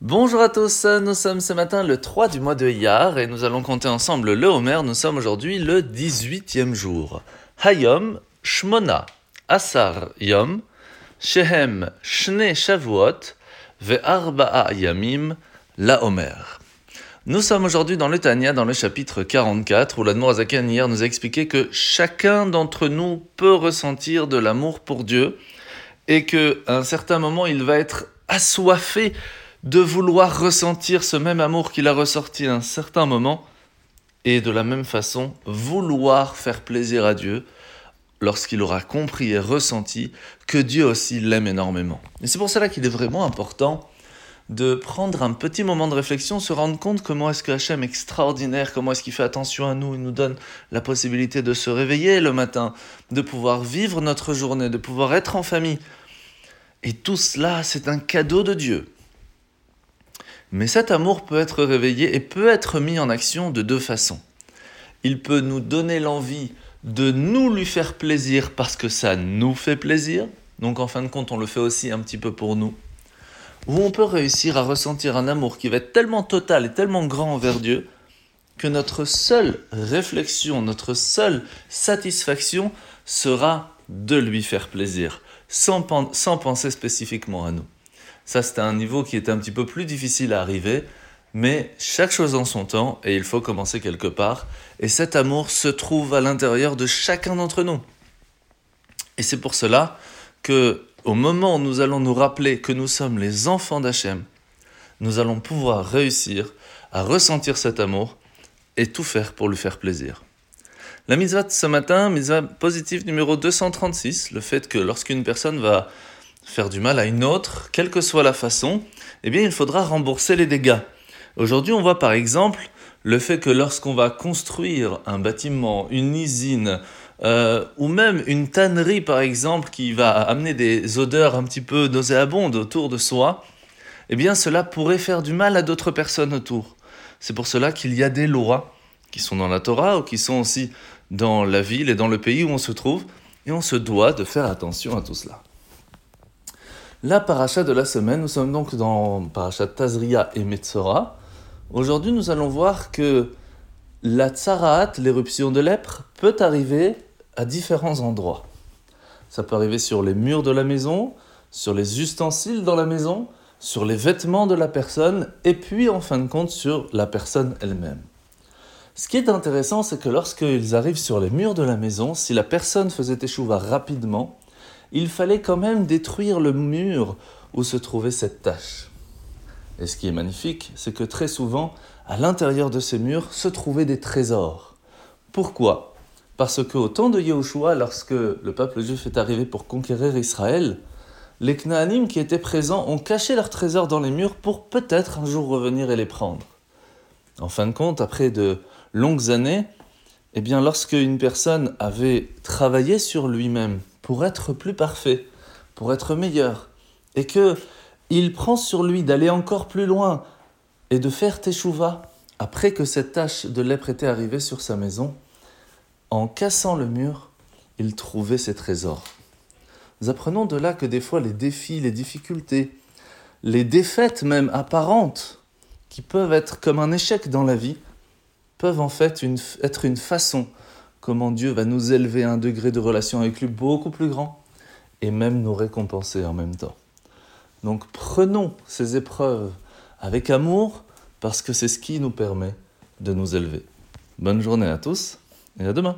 Bonjour à tous, nous sommes ce matin le 3 du mois de Iyar et nous allons compter ensemble le Homer. Nous sommes aujourd'hui le 18e jour. Hayom, Shmona, Asar Yom, Shehem, Shne Shavuot, Ve'arba'a Yamim, La Homer. Nous sommes aujourd'hui dans le Tanya, dans le chapitre 44, où l'Admorazakan hier nous a expliqué que chacun d'entre nous peut ressentir de l'amour pour Dieu et qu'à un certain moment il va être assoiffé de vouloir ressentir ce même amour qu'il a ressorti à un certain moment, et de la même façon vouloir faire plaisir à Dieu lorsqu'il aura compris et ressenti que Dieu aussi l'aime énormément. Et c'est pour cela qu'il est vraiment important de prendre un petit moment de réflexion, se rendre compte comment est-ce que Hachem est extraordinaire, comment est-ce qu'il fait attention à nous, il nous donne la possibilité de se réveiller le matin, de pouvoir vivre notre journée, de pouvoir être en famille. Et tout cela, c'est un cadeau de Dieu. Mais cet amour peut être réveillé et peut être mis en action de deux façons. Il peut nous donner l'envie de nous lui faire plaisir parce que ça nous fait plaisir, donc en fin de compte on le fait aussi un petit peu pour nous, ou on peut réussir à ressentir un amour qui va être tellement total et tellement grand envers Dieu que notre seule réflexion, notre seule satisfaction sera de lui faire plaisir, sans, sans penser spécifiquement à nous. Ça, c'était un niveau qui était un petit peu plus difficile à arriver, mais chaque chose en son temps, et il faut commencer quelque part. Et cet amour se trouve à l'intérieur de chacun d'entre nous. Et c'est pour cela que, au moment où nous allons nous rappeler que nous sommes les enfants d'Hachem, nous allons pouvoir réussir à ressentir cet amour et tout faire pour lui faire plaisir. La mitzvah de ce matin, mitzvah positive numéro 236, le fait que lorsqu'une personne va faire du mal à une autre, quelle que soit la façon, eh bien il faudra rembourser les dégâts. Aujourd'hui, on voit par exemple le fait que lorsqu'on va construire un bâtiment, une usine, euh, ou même une tannerie par exemple qui va amener des odeurs un petit peu nauséabondes autour de soi, eh bien cela pourrait faire du mal à d'autres personnes autour. C'est pour cela qu'il y a des lois qui sont dans la Torah ou qui sont aussi dans la ville et dans le pays où on se trouve, et on se doit de faire attention à tout cela. La paracha de la semaine, nous sommes donc dans paracha Tazria et Metzora. Aujourd'hui, nous allons voir que la tsaraat, l'éruption de lèpre, peut arriver à différents endroits. Ça peut arriver sur les murs de la maison, sur les ustensiles dans la maison, sur les vêtements de la personne, et puis en fin de compte sur la personne elle-même. Ce qui est intéressant, c'est que lorsqu'ils arrivent sur les murs de la maison, si la personne faisait échouva rapidement, il fallait quand même détruire le mur où se trouvait cette tache. Et ce qui est magnifique, c'est que très souvent, à l'intérieur de ces murs se trouvaient des trésors. Pourquoi? Parce qu'au temps de Yahushua, lorsque le peuple juif est arrivé pour conquérir Israël, les Knaanim qui étaient présents ont caché leurs trésors dans les murs pour peut-être un jour revenir et les prendre. En fin de compte, après de longues années, eh bien, lorsque une personne avait travaillé sur lui-même pour être plus parfait, pour être meilleur, et que il prend sur lui d'aller encore plus loin et de faire teshuva après que cette tache de lèpre était arrivée sur sa maison, en cassant le mur, il trouvait ses trésors. Nous apprenons de là que des fois les défis, les difficultés, les défaites même apparentes, qui peuvent être comme un échec dans la vie, peuvent en fait être une façon comment Dieu va nous élever à un degré de relation avec lui beaucoup plus grand et même nous récompenser en même temps. Donc prenons ces épreuves avec amour parce que c'est ce qui nous permet de nous élever. Bonne journée à tous et à demain.